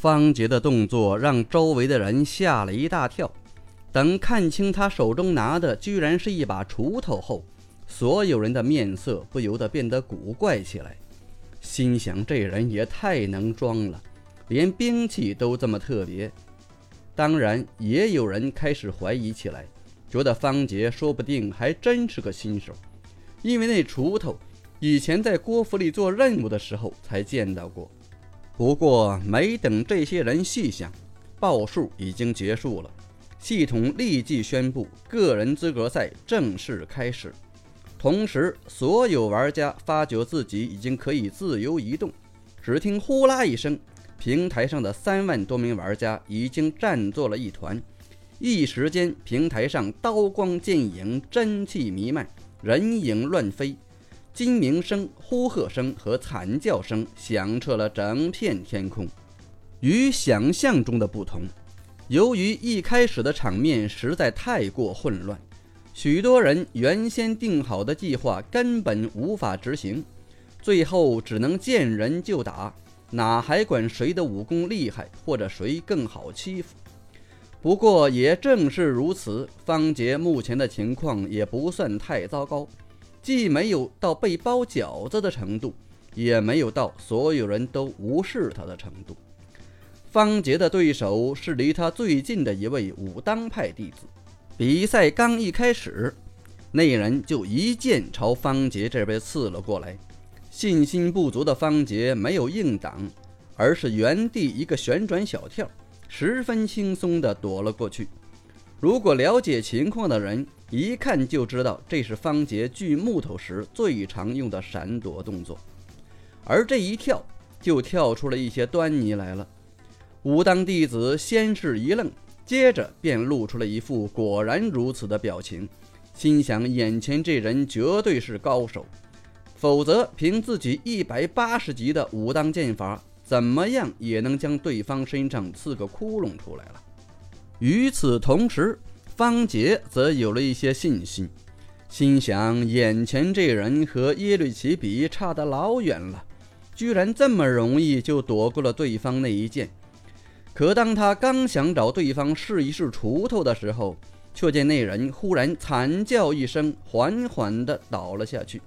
方杰的动作让周围的人吓了一大跳。等看清他手中拿的居然是一把锄头后，所有人的面色不由得变得古怪起来，心想这人也太能装了，连兵器都这么特别。当然，也有人开始怀疑起来，觉得方杰说不定还真是个新手，因为那锄头以前在郭府里做任务的时候才见到过。不过，没等这些人细想，报数已经结束了，系统立即宣布个人资格赛正式开始。同时，所有玩家发觉自己已经可以自由移动，只听“呼啦”一声。平台上的三万多名玩家已经站作了一团，一时间，平台上刀光剑影、真气弥漫，人影乱飞，金鸣声、呼喝声和惨叫声响彻了整片天空。与想象中的不同，由于一开始的场面实在太过混乱，许多人原先定好的计划根本无法执行，最后只能见人就打。哪还管谁的武功厉害，或者谁更好欺负？不过也正是如此，方杰目前的情况也不算太糟糕，既没有到被包饺子的程度，也没有到所有人都无视他的程度。方杰的对手是离他最近的一位武当派弟子。比赛刚一开始，那人就一剑朝方杰这边刺了过来。信心不足的方杰没有硬挡，而是原地一个旋转小跳，十分轻松地躲了过去。如果了解情况的人一看就知道，这是方杰锯木头时最常用的闪躲动作。而这一跳，就跳出了一些端倪来了。武当弟子先是一愣，接着便露出了一副果然如此的表情，心想：眼前这人绝对是高手。否则，凭自己一百八十级的武当剑法，怎么样也能将对方身上刺个窟窿出来了。与此同时，方杰则有了一些信心，心想：眼前这人和耶律齐比差得老远了，居然这么容易就躲过了对方那一剑。可当他刚想找对方试一试锄头的时候，却见那人忽然惨叫一声，缓缓地倒了下去。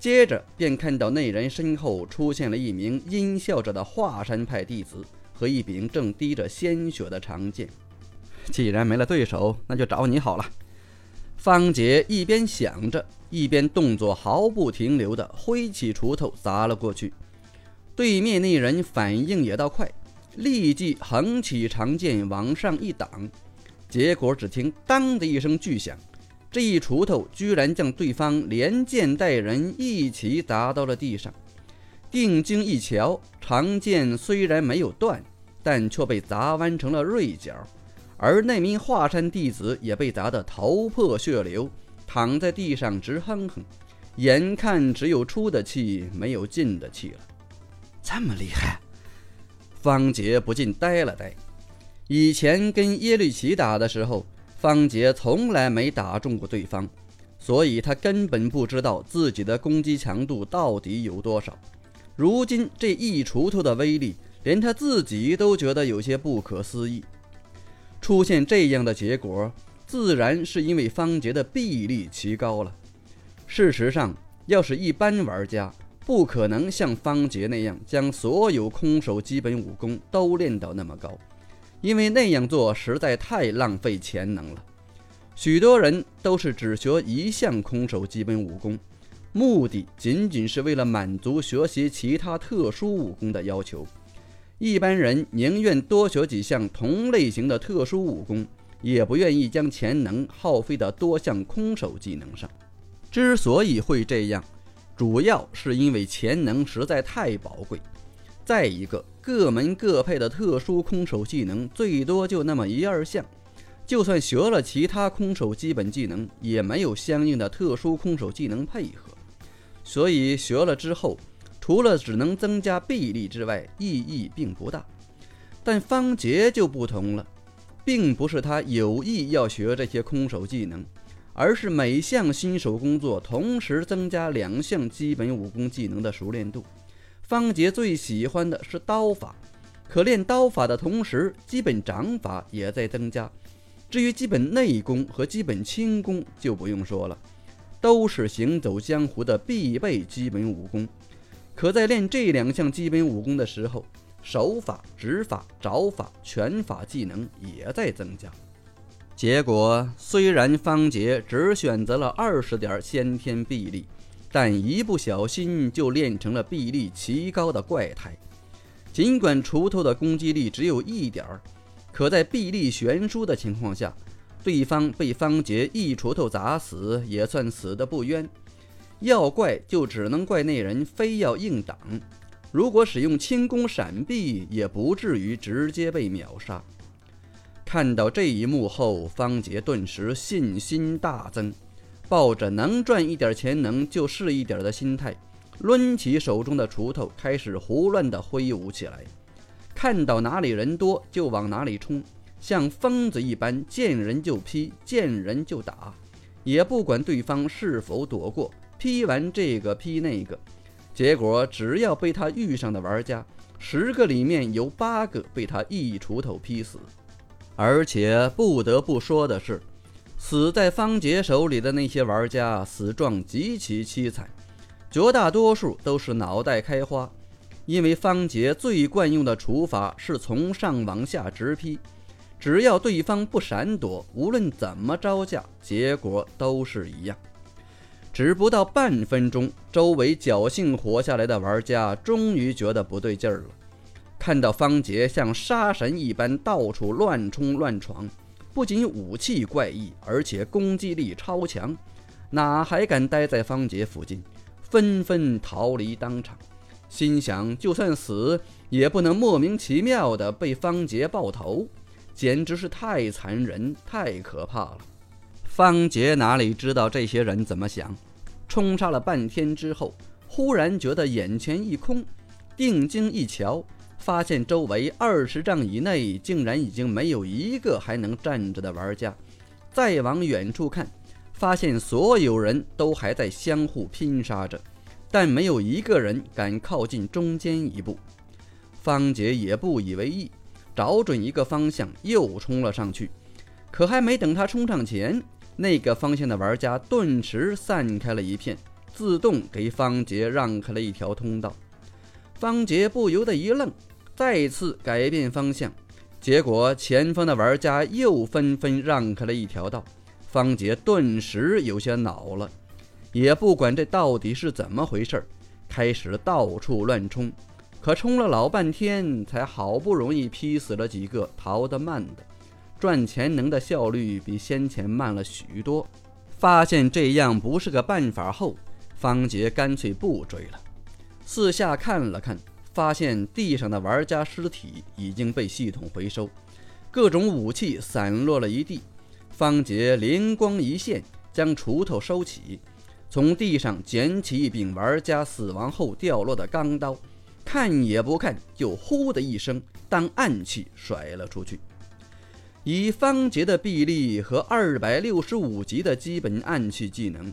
接着便看到那人身后出现了一名阴笑着的华山派弟子和一柄正滴着鲜血的长剑。既然没了对手，那就找你好了。方杰一边想着，一边动作毫不停留地挥起锄头砸了过去。对面那人反应也倒快，立即横起长剑往上一挡，结果只听“当”的一声巨响。这一锄头居然将对方连剑带人一起砸到了地上。定睛一瞧，长剑虽然没有断，但却被砸弯成了锐角，而那名华山弟子也被砸得头破血流，躺在地上直哼哼，眼看只有出的气没有进的气了。这么厉害，方杰不禁呆了呆。以前跟耶律齐打的时候。方杰从来没打中过对方，所以他根本不知道自己的攻击强度到底有多少。如今这一锄头的威力，连他自己都觉得有些不可思议。出现这样的结果，自然是因为方杰的臂力奇高了。事实上，要是一般玩家，不可能像方杰那样将所有空手基本武功都练到那么高。因为那样做实在太浪费潜能了。许多人都是只学一项空手基本武功，目的仅仅是为了满足学习其他特殊武功的要求。一般人宁愿多学几项同类型的特殊武功，也不愿意将潜能耗费到多项空手技能上。之所以会这样，主要是因为潜能实在太宝贵。再一个，各门各派的特殊空手技能最多就那么一二项，就算学了其他空手基本技能，也没有相应的特殊空手技能配合，所以学了之后，除了只能增加臂力之外，意义并不大。但方杰就不同了，并不是他有意要学这些空手技能，而是每项新手工作同时增加两项基本武功技能的熟练度。方杰最喜欢的是刀法，可练刀法的同时，基本掌法也在增加。至于基本内功和基本轻功，就不用说了，都是行走江湖的必备基本武功。可在练这两项基本武功的时候，手法、指法、爪法、拳法技能也在增加。结果虽然方杰只选择了二十点先天臂力，但一不小心就练成了臂力奇高的怪胎。尽管锄头的攻击力只有一点儿，可在臂力悬殊的情况下，对方被方杰一锄头砸死，也算死得不冤。要怪就只能怪那人非要硬挡，如果使用轻功闪避，也不至于直接被秒杀。看到这一幕后，方杰顿时信心大增，抱着能赚一点钱能就是一点的心态。抡起手中的锄头，开始胡乱地挥舞起来。看到哪里人多就往哪里冲，像疯子一般，见人就劈，见人就打，也不管对方是否躲过。劈完这个，劈那个，结果只要被他遇上的玩家，十个里面有八个被他一锄头劈死。而且不得不说的是，死在方杰手里的那些玩家，死状极其凄惨。绝大多数都是脑袋开花，因为方杰最惯用的处法是从上往下直劈，只要对方不闪躲，无论怎么招架，结果都是一样。只不到半分钟，周围侥幸活下来的玩家终于觉得不对劲儿了。看到方杰像杀神一般到处乱冲乱闯，不仅武器怪异，而且攻击力超强，哪还敢待在方杰附近？纷纷逃离当场，心想就算死也不能莫名其妙的被方杰爆头，简直是太残忍、太可怕了。方杰哪里知道这些人怎么想？冲杀了半天之后，忽然觉得眼前一空，定睛一瞧，发现周围二十丈以内竟然已经没有一个还能站着的玩家。再往远处看。发现所有人都还在相互拼杀着，但没有一个人敢靠近中间一步。方杰也不以为意，找准一个方向又冲了上去。可还没等他冲上前，那个方向的玩家顿时散开了一片，自动给方杰让开了一条通道。方杰不由得一愣，再次改变方向，结果前方的玩家又纷纷让开了一条道。方杰顿时有些恼了，也不管这到底是怎么回事开始到处乱冲。可冲了老半天，才好不容易劈死了几个逃得慢的，赚钱能的效率比先前慢了许多。发现这样不是个办法后，方杰干脆不追了。四下看了看，发现地上的玩家尸体已经被系统回收，各种武器散落了一地。方杰灵光一现，将锄头收起，从地上捡起一柄玩家死亡后掉落的钢刀，看也不看，就呼的一声当暗器甩了出去。以方杰的臂力和二百六十五级的基本暗器技能，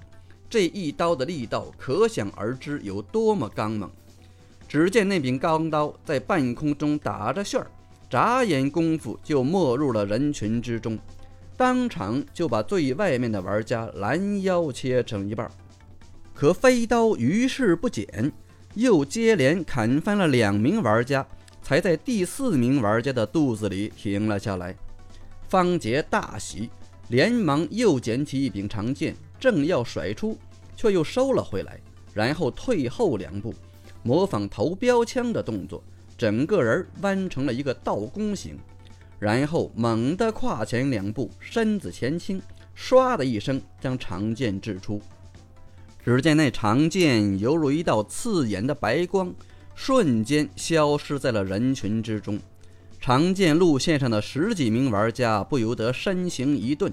这一刀的力道可想而知有多么刚猛。只见那柄钢刀在半空中打着旋儿，眨眼功夫就没入了人群之中。当场就把最外面的玩家拦腰切成一半，可飞刀于事不减，又接连砍翻了两名玩家，才在第四名玩家的肚子里停了下来。方杰大喜，连忙又捡起一柄长剑，正要甩出，却又收了回来，然后退后两步，模仿投标枪的动作，整个人弯成了一个倒弓形。然后猛地跨前两步，身子前倾，唰的一声将长剑掷出。只见那长剑犹如一道刺眼的白光，瞬间消失在了人群之中。长剑路线上的十几名玩家不由得身形一顿，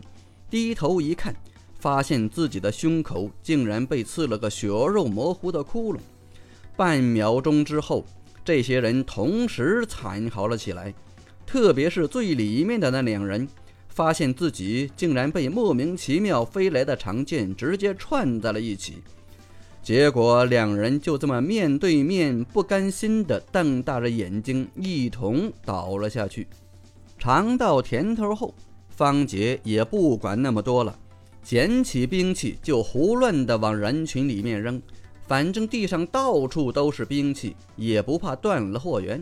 低头一看，发现自己的胸口竟然被刺了个血肉模糊的窟窿。半秒钟之后，这些人同时惨嚎了起来。特别是最里面的那两人，发现自己竟然被莫名其妙飞来的长剑直接串在了一起。结果两人就这么面对面，不甘心地瞪大着眼睛，一同倒了下去。尝到甜头后，方杰也不管那么多了，捡起兵器就胡乱地往人群里面扔。反正地上到处都是兵器，也不怕断了货源。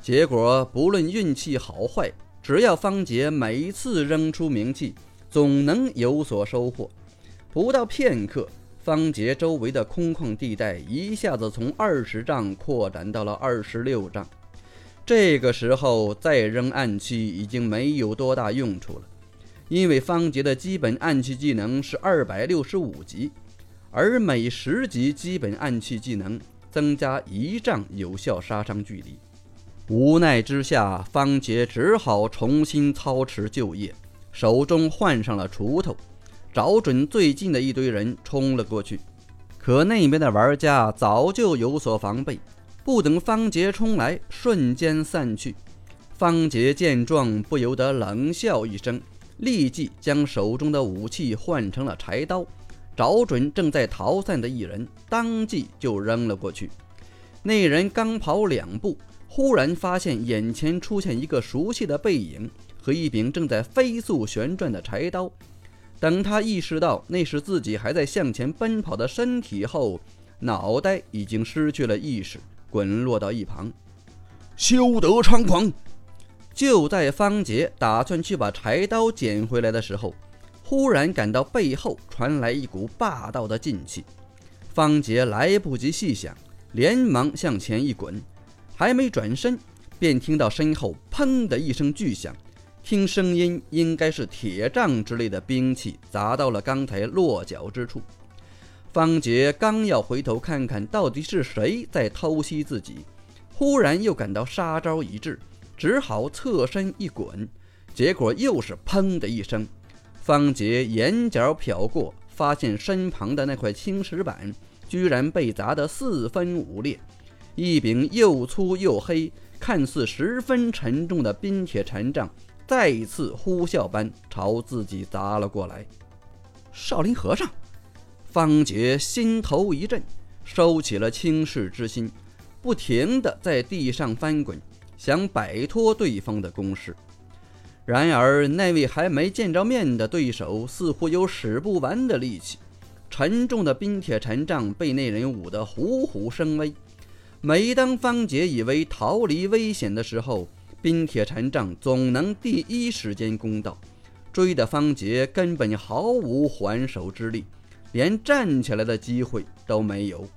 结果不论运气好坏，只要方杰每次扔出名器，总能有所收获。不到片刻，方杰周围的空旷地带一下子从二十丈扩展到了二十六丈。这个时候再扔暗器已经没有多大用处了，因为方杰的基本暗器技能是二百六十五级，而每十级基本暗器技能增加一丈有效杀伤距离。无奈之下，方杰只好重新操持旧业，手中换上了锄头，找准最近的一堆人冲了过去。可那边的玩家早就有所防备。不等方杰冲来，瞬间散去。方杰见状，不由得冷笑一声，立即将手中的武器换成了柴刀，找准正在逃散的一人，当即就扔了过去。那人刚跑两步，忽然发现眼前出现一个熟悉的背影和一柄正在飞速旋转的柴刀。等他意识到那是自己还在向前奔跑的身体后，脑袋已经失去了意识。滚落到一旁，休得猖狂！就在方杰打算去把柴刀捡回来的时候，忽然感到背后传来一股霸道的劲气。方杰来不及细想，连忙向前一滚，还没转身，便听到身后“砰”的一声巨响。听声音，应该是铁杖之类的兵器砸到了刚才落脚之处。方杰刚要回头看看到底是谁在偷袭自己，忽然又感到杀招已至，只好侧身一滚，结果又是“砰”的一声。方杰眼角瞟过，发现身旁的那块青石板居然被砸得四分五裂，一柄又粗又黑、看似十分沉重的冰铁禅杖再一次呼啸般朝自己砸了过来。少林和尚。方杰心头一震，收起了轻视之心，不停地在地上翻滚，想摆脱对方的攻势。然而，那位还没见着面的对手似乎有使不完的力气。沉重的冰铁禅杖被那人舞得虎虎生威。每当方杰以为逃离危险的时候，冰铁禅杖总能第一时间攻到，追的方杰根本毫无还手之力。连站起来的机会都没有。